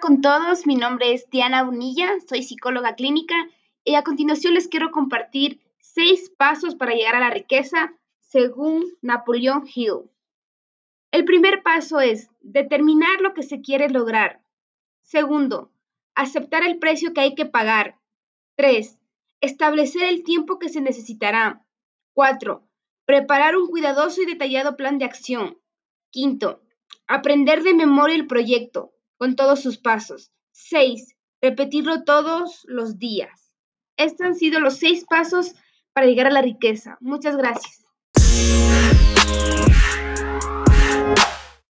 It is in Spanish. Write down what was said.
con todos? Mi nombre es Diana Unilla, soy psicóloga clínica y a continuación les quiero compartir seis pasos para llegar a la riqueza según Napoleón Hill. El primer paso es determinar lo que se quiere lograr. Segundo, aceptar el precio que hay que pagar. Tres, establecer el tiempo que se necesitará. Cuatro, preparar un cuidadoso y detallado plan de acción. Quinto, aprender de memoria el proyecto con todos sus pasos. 6. Repetirlo todos los días. Estos han sido los seis pasos para llegar a la riqueza. Muchas gracias.